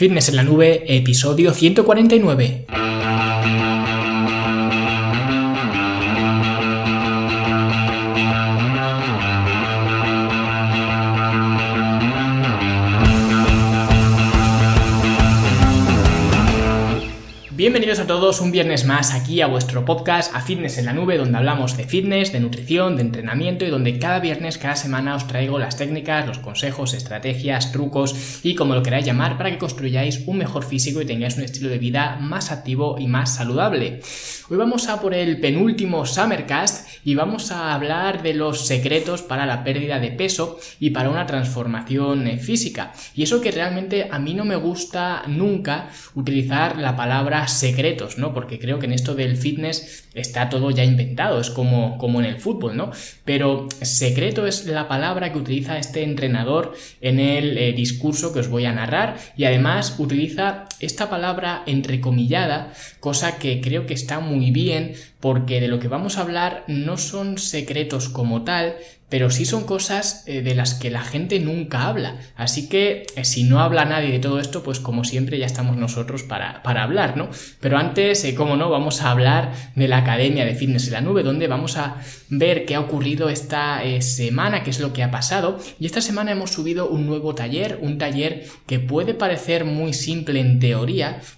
Fitness en la Nube, episodio 149. Bienvenidos a todos un viernes más aquí a vuestro podcast A Fitness en la Nube, donde hablamos de fitness, de nutrición, de entrenamiento y donde cada viernes, cada semana os traigo las técnicas, los consejos, estrategias, trucos y como lo queráis llamar para que construyáis un mejor físico y tengáis un estilo de vida más activo y más saludable. Hoy vamos a por el penúltimo Summercast y vamos a hablar de los secretos para la pérdida de peso y para una transformación eh, física. Y eso que realmente a mí no me gusta nunca utilizar la palabra secretos, ¿no? Porque creo que en esto del fitness está todo ya inventado, es como, como en el fútbol, ¿no? Pero secreto es la palabra que utiliza este entrenador en el eh, discurso que os voy a narrar y además utiliza esta palabra entrecomillada, cosa que creo que está muy bien porque de lo que vamos a hablar no son secretos como tal, pero sí son cosas eh, de las que la gente nunca habla. Así que eh, si no habla nadie de todo esto, pues como siempre ya estamos nosotros para, para hablar, ¿no? Pero antes, eh, como no, vamos a hablar de la Academia de Fitness en la Nube, donde vamos a ver qué ha ocurrido esta semana, qué es lo que ha pasado. Y esta semana hemos subido un nuevo taller, un taller que puede parecer muy simple en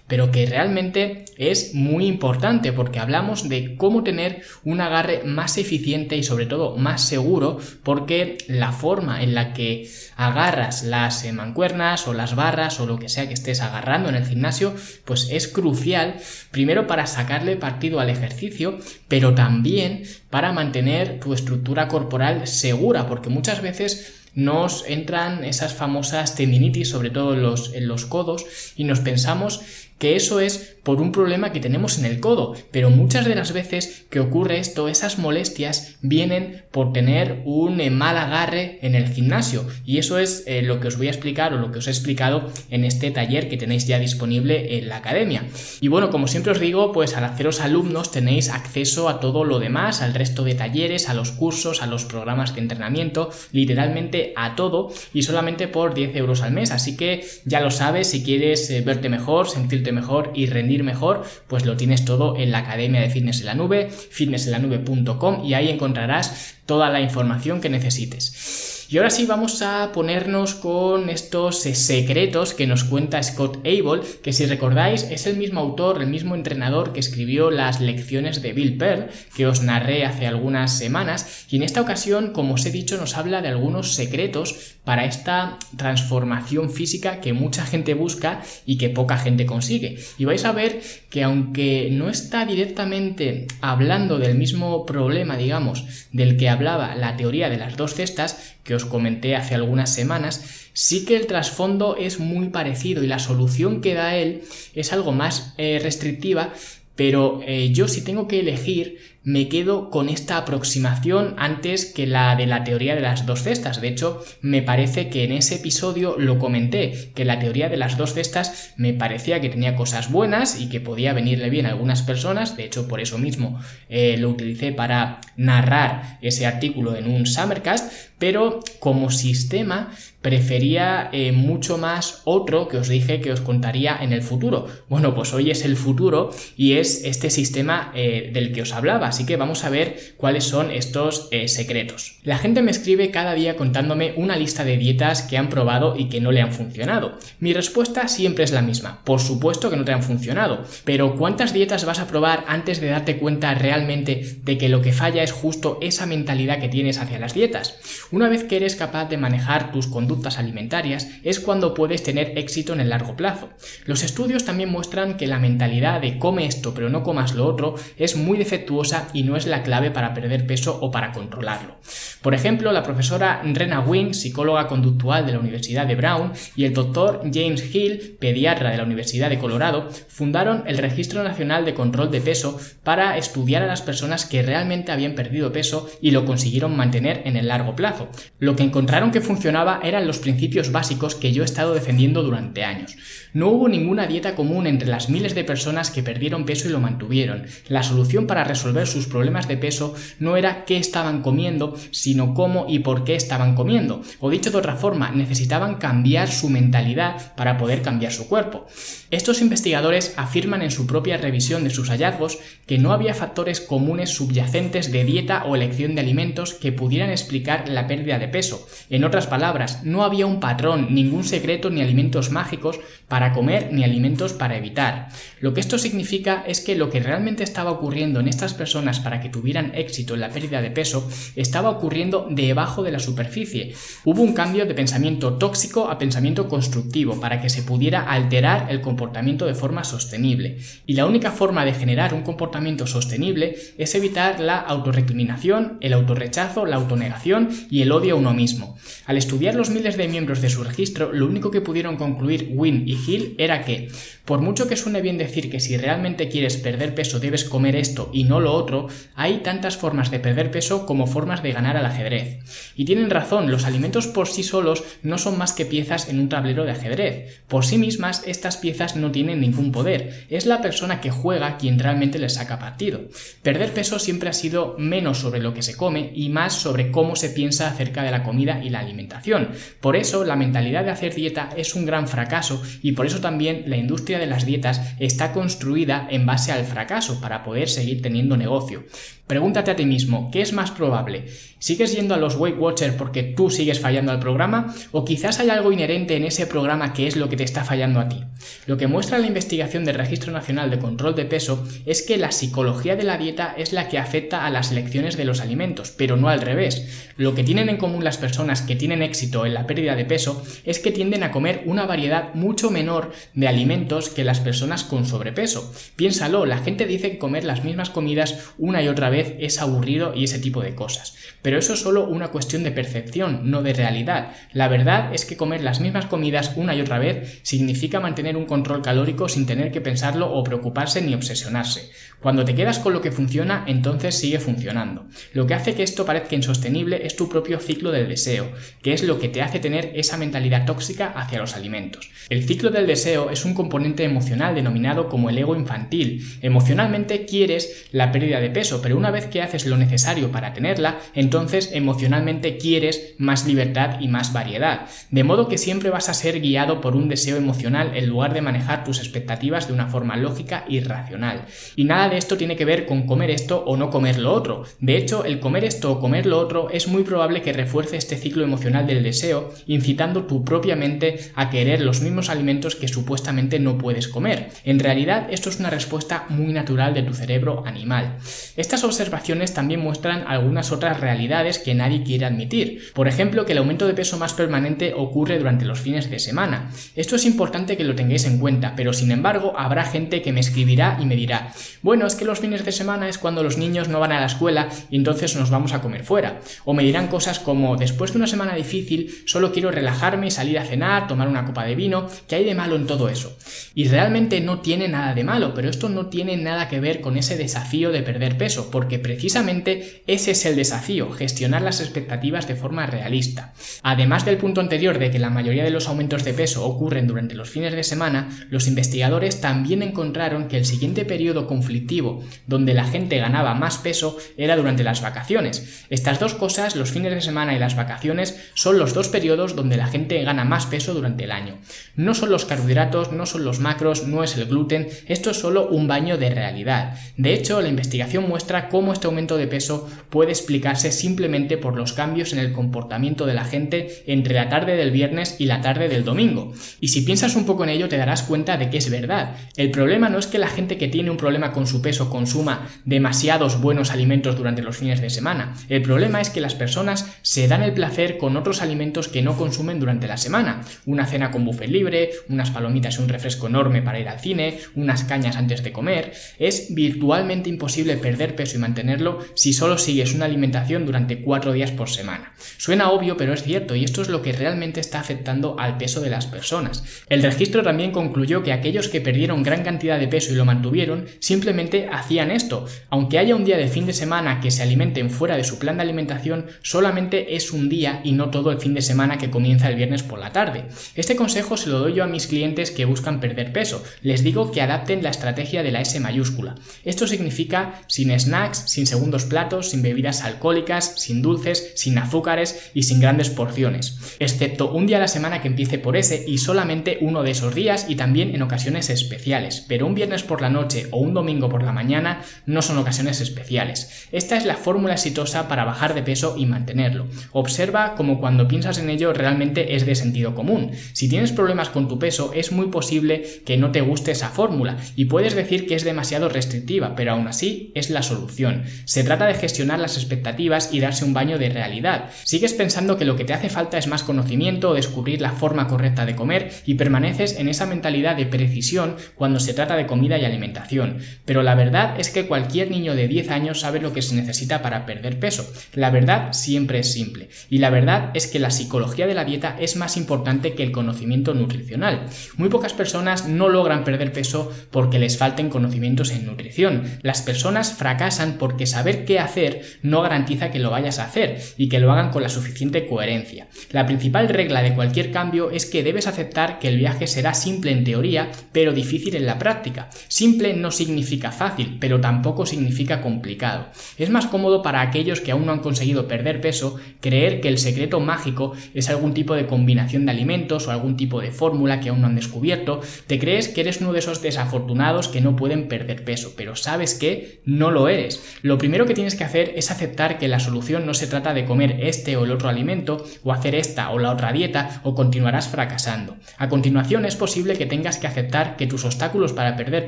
pero que realmente es muy importante porque hablamos de cómo tener un agarre más eficiente y sobre todo más seguro porque la forma en la que agarras las eh, mancuernas o las barras o lo que sea que estés agarrando en el gimnasio, pues es crucial, primero para sacarle partido al ejercicio, pero también para mantener tu estructura corporal segura, porque muchas veces nos entran esas famosas tendinitis, sobre todo en los, en los codos, y nos pensamos que eso es por un problema que tenemos en el codo, pero muchas de las veces que ocurre esto, esas molestias vienen por tener un eh, mal agarre en el gimnasio. Y eso es eh, lo que os voy a explicar o lo que os he explicado en este taller que tenéis ya disponible en la academia. Y bueno, como siempre os digo, pues al haceros alumnos tenéis acceso a todo lo demás, al resto de talleres, a los cursos, a los programas de entrenamiento, literalmente a todo y solamente por 10 euros al mes, así que ya lo sabes, si quieres eh, verte mejor, sentirte mejor y rendir mejor, pues lo tienes todo en la Academia de Fitness en la Nube, fitnessenlanube.com y ahí encontrarás toda la información que necesites. Y ahora sí vamos a ponernos con estos secretos que nos cuenta Scott Abel, que si recordáis es el mismo autor, el mismo entrenador que escribió las lecciones de Bill Pearl, que os narré hace algunas semanas, y en esta ocasión, como os he dicho, nos habla de algunos secretos para esta transformación física que mucha gente busca y que poca gente consigue. Y vais a ver que aunque no está directamente hablando del mismo problema, digamos, del que hablaba la teoría de las dos cestas, que os comenté hace algunas semanas, sí que el trasfondo es muy parecido y la solución que da él es algo más eh, restrictiva, pero eh, yo si tengo que elegir me quedo con esta aproximación antes que la de la teoría de las dos cestas. De hecho, me parece que en ese episodio lo comenté, que la teoría de las dos cestas me parecía que tenía cosas buenas y que podía venirle bien a algunas personas. De hecho, por eso mismo eh, lo utilicé para narrar ese artículo en un Summercast, pero como sistema prefería eh, mucho más otro que os dije que os contaría en el futuro. Bueno, pues hoy es el futuro y es este sistema eh, del que os hablaba así que vamos a ver cuáles son estos eh, secretos. La gente me escribe cada día contándome una lista de dietas que han probado y que no le han funcionado. Mi respuesta siempre es la misma, por supuesto que no te han funcionado, pero ¿cuántas dietas vas a probar antes de darte cuenta realmente de que lo que falla es justo esa mentalidad que tienes hacia las dietas? Una vez que eres capaz de manejar tus conductas alimentarias es cuando puedes tener éxito en el largo plazo. Los estudios también muestran que la mentalidad de come esto pero no comas lo otro es muy defectuosa y no es la clave para perder peso o para controlarlo. Por ejemplo, la profesora Rena Wing, psicóloga conductual de la Universidad de Brown, y el doctor James Hill, pediatra de la Universidad de Colorado, fundaron el Registro Nacional de Control de Peso para estudiar a las personas que realmente habían perdido peso y lo consiguieron mantener en el largo plazo. Lo que encontraron que funcionaba los principios básicos que yo he estado defendiendo durante años. No hubo ninguna dieta común entre las miles de personas que perdieron peso y lo mantuvieron. La solución para resolver sus problemas de peso no era qué estaban comiendo, sino cómo y por qué estaban comiendo. O dicho de otra forma, necesitaban cambiar su mentalidad para poder cambiar su cuerpo. Estos investigadores afirman en su propia revisión de sus hallazgos que no había factores comunes subyacentes de dieta o elección de alimentos que pudieran explicar la pérdida de peso. En otras palabras, no había un patrón, ningún secreto ni alimentos mágicos para comer ni alimentos para evitar. Lo que esto significa es que lo que realmente estaba ocurriendo en estas personas para que tuvieran éxito en la pérdida de peso estaba ocurriendo debajo de la superficie. Hubo un cambio de pensamiento tóxico a pensamiento constructivo para que se pudiera alterar el comportamiento de forma sostenible. Y la única forma de generar un comportamiento sostenible es evitar la autorrecriminación, el autorrechazo, la autonegación y el odio a uno mismo. Al estudiar los miles de miembros de su registro, lo único que pudieron concluir Wynne y Hill era que, por mucho que suene bien decir que si realmente quieres perder peso debes comer esto y no lo otro, hay tantas formas de perder peso como formas de ganar al ajedrez. Y tienen razón, los alimentos por sí solos no son más que piezas en un tablero de ajedrez. Por sí mismas, estas piezas no tienen ningún poder. Es la persona que juega quien realmente les saca partido. Perder peso siempre ha sido menos sobre lo que se come y más sobre cómo se piensa acerca de la comida y la alimentación. Por eso, la mentalidad de hacer dieta es un gran fracaso y por eso también la industria de las dietas está construida en base al fracaso para poder seguir teniendo negocio. Pregúntate a ti mismo, ¿qué es más probable? ¿Sigues yendo a los Weight Watchers porque tú sigues fallando al programa? ¿O quizás hay algo inherente en ese programa que es lo que te está fallando a ti? Lo que muestra la investigación del Registro Nacional de Control de Peso es que la psicología de la dieta es la que afecta a las elecciones de los alimentos, pero no al revés. Lo que tienen en común las personas que tienen éxito en la pérdida de peso es que tienden a comer una variedad mucho menor de alimentos que las personas con sobrepeso. Piénsalo, la gente dice que comer las mismas comidas una y otra vez es aburrido y ese tipo de cosas. Pero eso es solo una cuestión de percepción, no de realidad. La verdad es que comer las mismas comidas una y otra vez significa mantener un control calórico sin tener que pensarlo o preocuparse ni obsesionarse. Cuando te quedas con lo que funciona, entonces sigue funcionando. Lo que hace que esto parezca insostenible es tu propio ciclo del deseo, que es lo que te hace tener esa mentalidad tóxica hacia los alimentos. El ciclo del deseo es un componente emocional denominado como el ego infantil. Emocionalmente quieres la pérdida de peso, pero una vez que haces lo necesario para tenerla, entonces emocionalmente quieres más libertad y más variedad. De modo que siempre vas a ser guiado por un deseo emocional en lugar de manejar tus expectativas de una forma lógica y racional. Y nada de esto tiene que ver con comer esto o no comer lo otro. De hecho, el comer esto o comer lo otro es muy probable que refuerce este ciclo emocional del deseo, incitando tu propia mente a querer los mismos alimentos que supuestamente no puedes comer. En realidad, esto es una respuesta muy natural de tu cerebro animal. Estas observaciones también muestran algunas otras realidades que nadie quiere admitir. Por ejemplo, que el aumento de peso más permanente ocurre durante los fines de semana. Esto es importante que lo tengáis en cuenta, pero sin embargo habrá gente que me escribirá y me dirá, bueno, es que los fines de semana es cuando los niños no van a la escuela y entonces nos vamos a comer fuera. O me dirán cosas como, después de una semana difícil, solo quiero relajarme, salir a cenar, tomar una copa de vino, ¿qué hay de malo en todo eso? Y realmente no tiene nada de malo, pero esto no tiene nada que ver con ese desafío de perder peso, porque precisamente ese es el desafío, gestionar las expectativas de forma realista. Además del punto anterior de que la mayoría de los aumentos de peso ocurren durante los fines de semana, los investigadores también encontraron que el siguiente periodo conflictivo donde la gente ganaba más peso era durante las vacaciones. Estas dos cosas, los fines de semana y las vacaciones, son los dos periodos donde la gente gana más peso durante el año. No son los carbohidratos, no son los macros, no es el gluten, esto es solo un baño de realidad. De hecho, la investigación muestra cómo este aumento de peso puede explicarse simplemente por los cambios en el comportamiento de la gente entre la tarde del viernes y la tarde del domingo. Y si piensas un poco en ello te darás cuenta de que es verdad. El problema no es que la gente que tiene un problema con su peso consuma demasiados buenos alimentos durante los fines de semana. El problema es que las personas se dan el placer con otros alimentos que no consumen durante la semana. Una cena con buffet libre, unas palomitas y un refresco enorme para ir al cine, unas cañas antes de comer. Es virtualmente imposible perder peso y mantenerlo si solo sigues una alimentación durante cuatro días por semana. Suena obvio, pero es cierto, y esto es lo que realmente está afectando al peso de las personas. El registro también concluyó que aquellos que perdieron gran cantidad de peso y lo mantuvieron simplemente hacían esto. Aunque haya un día de fin de semana que se alimenten fuera de su plan de alimentación, solamente es un día y no todo el fin de semana que comienza el viernes por la tarde. Este consejo se lo doy yo a mis clientes que buscan perder peso. Les digo que adapten la estrategia de la S mayúscula. Esto significa sin snacks, sin segundos platos, sin bebidas alcohólicas, sin dulces, sin azúcares y sin grandes porciones, excepto un día a la semana que empiece por ese y solamente uno de esos días y también en ocasiones especiales, pero un viernes por la noche o un domingo por la mañana no son ocasiones especiales. Esta es la fórmula exitosa para bajar de peso y mantenerlo. Observa como cuando piensas en ello realmente es de sentido común. Si tienes problemas con tu peso es muy posible que no te guste esa fórmula y puedes decir que es demasiado restrictiva, pero aún así es la solución. Se trata de gestionar las expectativas y darse un baño de realidad. Sigues pensando que lo que te hace falta es más conocimiento o descubrir la forma correcta de comer y permaneces en esa mentalidad de precisión cuando se trata de comida y alimentación. Pero la verdad es que cualquier niño de 10 años sabe lo que se necesita para perder peso. La verdad siempre es simple. Y la verdad es que la psicología de la dieta es más importante que el conocimiento nutricional. Muy pocas personas no logran perder peso porque les falten conocimientos en nutrición. Las personas fracasan porque saber qué hacer no garantiza que lo vayas a hacer y que lo hagan con la suficiente coherencia. La principal regla de cualquier cambio es que debes aceptar que el viaje será simple en teoría, pero difícil en la práctica. Simple no significa fácil, pero tampoco significa complicado. Es más cómodo para aquellos que aún no han conseguido perder peso creer que el secreto mágico es algún tipo de combinación de alimentos o algún tipo de fórmula que aún no han descubierto. Te crees que eres uno de esos desafortunados que no pueden perder peso, pero sabes que no lo eres. Lo primero que tienes que hacer es aceptar que la solución no se trata de comer este o el otro alimento o hacer esta o la otra dieta o continuarás fracasando. A continuación es posible que tengas que aceptar que tus obstáculos para perder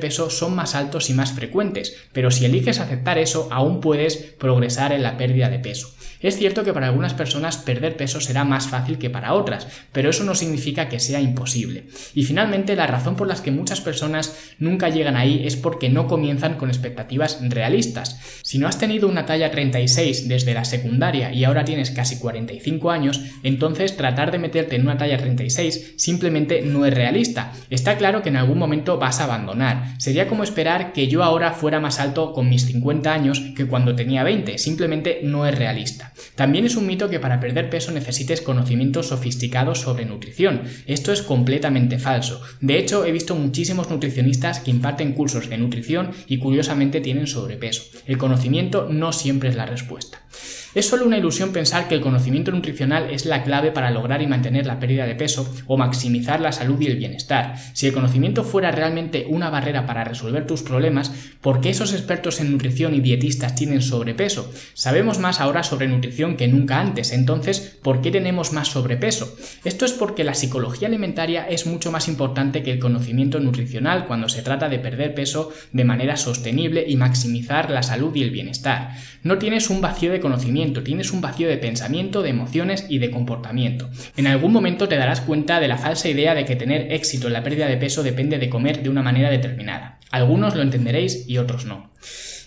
peso son más altos y más frecuentes, pero si eliges aceptar eso aún puedes progresar en la pérdida de peso. Es cierto que para algunas personas perder peso será más fácil que para otras, pero eso no significa que sea imposible. Y finalmente, la razón por la que muchas personas nunca llegan ahí es porque no comienzan con expectativas realistas. Si no has tenido una talla 36 desde la secundaria y ahora tienes casi 45 años, entonces tratar de meterte en una talla 36 simplemente no es realista. Está claro que en algún momento vas a abandonar. Sería como esperar que yo ahora fuera más alto con mis 50 años que cuando tenía 20. Simplemente no es realista. También es un mito que para perder peso necesites conocimientos sofisticados sobre nutrición. Esto es completamente falso. De hecho, he visto muchísimos nutricionistas que imparten cursos de nutrición y curiosamente tienen sobrepeso. El conocimiento no siempre es la respuesta. Es solo una ilusión pensar que el conocimiento nutricional es la clave para lograr y mantener la pérdida de peso o maximizar la salud y el bienestar. Si el conocimiento fuera realmente una barrera para resolver tus problemas, ¿por qué esos expertos en nutrición y dietistas tienen sobrepeso? Sabemos más ahora sobre nutrición que nunca antes, entonces, ¿por qué tenemos más sobrepeso? Esto es porque la psicología alimentaria es mucho más importante que el conocimiento nutricional cuando se trata de perder peso de manera sostenible y maximizar la salud y el bienestar. No tienes un vacío de conocimiento tienes un vacío de pensamiento, de emociones y de comportamiento. En algún momento te darás cuenta de la falsa idea de que tener éxito en la pérdida de peso depende de comer de una manera determinada. Algunos lo entenderéis y otros no.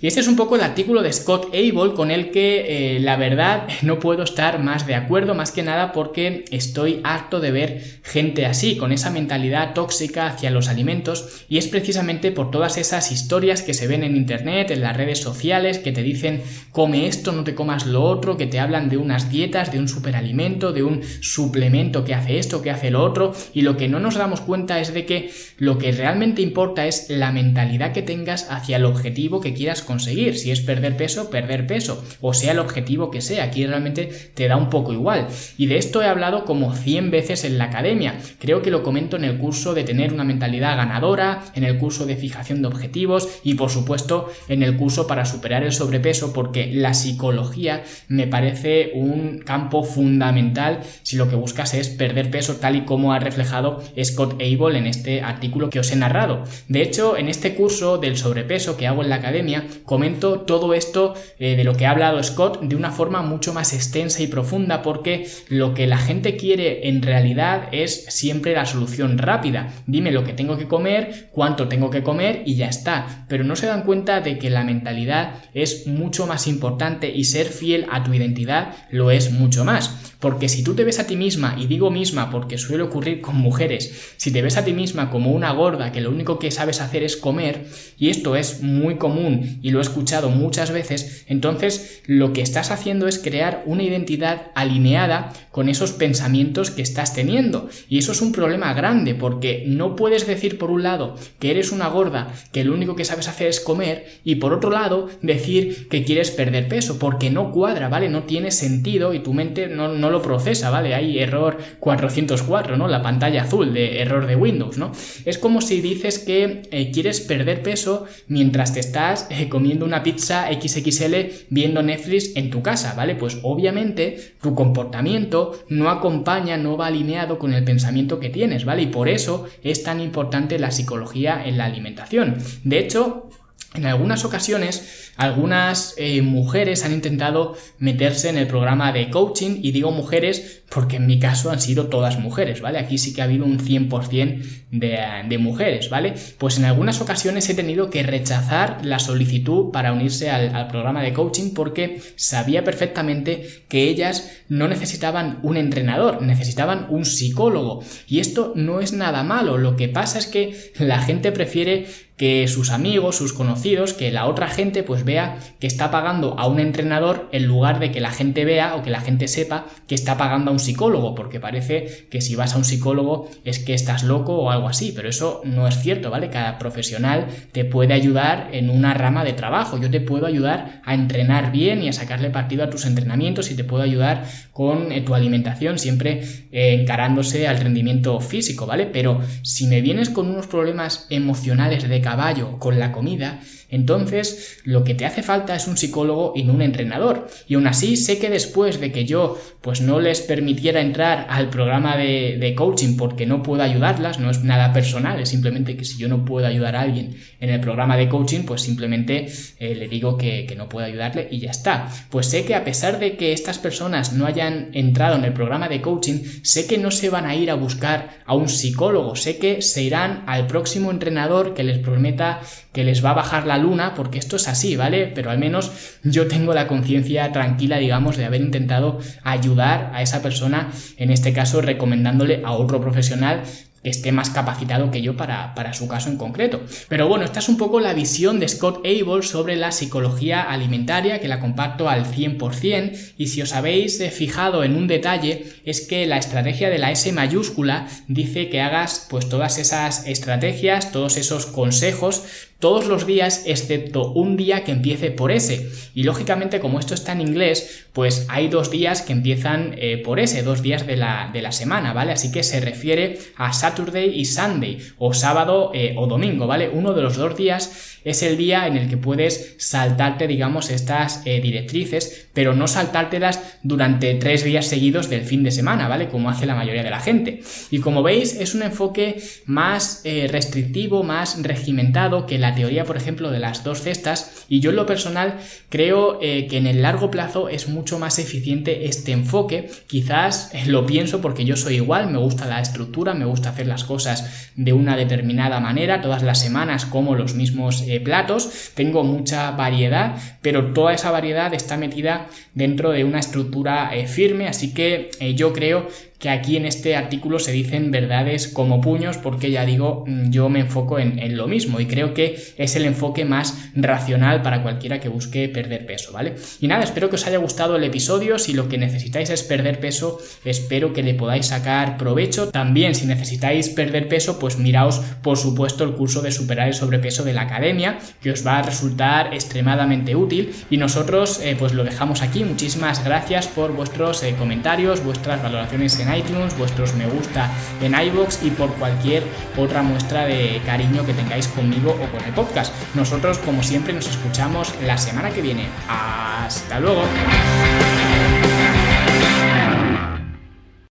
Y este es un poco el artículo de Scott Abel con el que eh, la verdad no puedo estar más de acuerdo, más que nada porque estoy harto de ver gente así, con esa mentalidad tóxica hacia los alimentos y es precisamente por todas esas historias que se ven en internet, en las redes sociales, que te dicen come esto, no te comas lo otro, que te hablan de unas dietas, de un superalimento, de un suplemento que hace esto, que hace lo otro y lo que no nos damos cuenta es de que lo que realmente importa es la mentalidad que tengas hacia el objetivo que quieras conseguir. Si es perder peso, perder peso. O sea el objetivo que sea. Aquí realmente te da un poco igual. Y de esto he hablado como 100 veces en la academia. Creo que lo comento en el curso de tener una mentalidad ganadora, en el curso de fijación de objetivos y por supuesto en el curso para superar el sobrepeso porque la psicología me parece un campo fundamental si lo que buscas es perder peso tal y como ha reflejado Scott Abel en este artículo que os he narrado. De hecho, en este curso del sobrepeso que hago en la academia, comento todo esto eh, de lo que ha hablado Scott de una forma mucho más extensa y profunda porque lo que la gente quiere en realidad es siempre la solución rápida. Dime lo que tengo que comer, cuánto tengo que comer y ya está. Pero no se dan cuenta de que la mentalidad es mucho más importante y ser fiel a tu identidad lo es mucho más. Porque si tú te ves a ti misma, y digo misma porque suele ocurrir con mujeres, si te ves a ti misma como una gorda que lo único que sabes hacer es comer, y esto es muy común y lo he escuchado muchas veces, entonces lo que estás haciendo es crear una identidad alineada con esos pensamientos que estás teniendo. Y eso es un problema grande porque no puedes decir por un lado que eres una gorda, que lo único que sabes hacer es comer, y por otro lado decir que quieres perder peso, porque no cuadra, ¿vale? No tiene sentido y tu mente no, lo procesa, ¿vale? Hay error 404, ¿no? La pantalla azul de error de Windows, ¿no? Es como si dices que eh, quieres perder peso mientras te estás eh, comiendo una pizza XXL viendo Netflix en tu casa, ¿vale? Pues obviamente tu comportamiento no acompaña, no va alineado con el pensamiento que tienes, ¿vale? Y por eso es tan importante la psicología en la alimentación. De hecho, en algunas ocasiones, algunas eh, mujeres han intentado meterse en el programa de coaching, y digo mujeres porque en mi caso han sido todas mujeres, ¿vale? Aquí sí que ha habido un 100% de, de mujeres, ¿vale? Pues en algunas ocasiones he tenido que rechazar la solicitud para unirse al, al programa de coaching porque sabía perfectamente que ellas no necesitaban un entrenador, necesitaban un psicólogo. Y esto no es nada malo, lo que pasa es que la gente prefiere que sus amigos, sus conocidos, que la otra gente pues vea que está pagando a un entrenador en lugar de que la gente vea o que la gente sepa que está pagando a un psicólogo, porque parece que si vas a un psicólogo es que estás loco o algo así, pero eso no es cierto, ¿vale? Cada profesional te puede ayudar en una rama de trabajo, yo te puedo ayudar a entrenar bien y a sacarle partido a tus entrenamientos y te puedo ayudar con eh, tu alimentación siempre eh, encarándose al rendimiento físico, ¿vale? Pero si me vienes con unos problemas emocionales de caballo con la comida, entonces lo que te hace falta es un psicólogo y no un entrenador. Y aún así sé que después de que yo pues no les permitiera entrar al programa de, coaching porque no puedo ayudarlas, no es nada personal, es simplemente que si yo no puedo ayudar a alguien en el programa de coaching, pues simplemente eh, le digo que, que no puedo ayudarle y ya está. Pues sé que a pesar de que estas personas no hayan entrado en el programa de coaching, sé que no se van a ir a buscar a un psicólogo, sé que se irán al próximo entrenador que les prometa que les va a bajar la luna, porque esto es así, ¿vale? Pero al menos yo tengo la conciencia tranquila, digamos, de haber intentado ayudar a esa persona, en este caso recomendándole a otro profesional esté más capacitado que yo para, para, su caso en concreto. Pero bueno, esta es un poco la visión de Scott Abel sobre la psicología alimentaria, que la comparto al 100%, y si os habéis eh, fijado en un detalle, es que la estrategia de la S mayúscula dice que hagas pues todas esas estrategias, todos esos consejos, todos los días excepto un día que empiece por S. Y lógicamente como esto está en inglés, pues hay dos días que empiezan eh, por S, dos días de la, de la, semana, ¿vale? Así que se refiere a Saturday y Sunday, o sábado eh, o domingo, ¿vale? Uno de los dos días es el día en el que puedes saltarte, digamos, estas eh, directrices, pero no saltártelas durante tres días seguidos del fin de semana, ¿vale? Como hace la mayoría de la gente. Y como veis, es un enfoque más restrictivo, más regimentado que la teoría, por ejemplo, de las dos cestas y yo en lo personal creo eh, que en el largo plazo es mucho más eficiente este enfoque. Quizás eh, lo pienso porque yo soy igual, me gusta la estructura, me gusta hacer las cosas de una determinada manera, todas las semanas como los mismos eh, platos, tengo mucha variedad, pero toda esa variedad está metida dentro de una estructura firme, así que yo creo que aquí en este artículo se dicen verdades como puños porque ya digo, mm, yo me enfoco en, lo mismo y creo que es el enfoque más racional para cualquiera que busque perder peso, ¿vale? Y nada, espero que os haya gustado el episodio, si lo que necesitáis es perder peso, espero que le podáis sacar provecho. También si necesitáis perder peso, pues miraos por supuesto el curso de superar el sobrepeso de la academia, que os va a resultar extremadamente útil y nosotros eh, pues lo dejamos aquí. Muchísimas gracias por vuestros eh, comentarios, vuestras valoraciones iTunes, vuestros me gusta en iBox y por cualquier otra muestra de cariño que tengáis conmigo o con el podcast. Nosotros, como siempre, nos escuchamos la semana que viene. Hasta luego.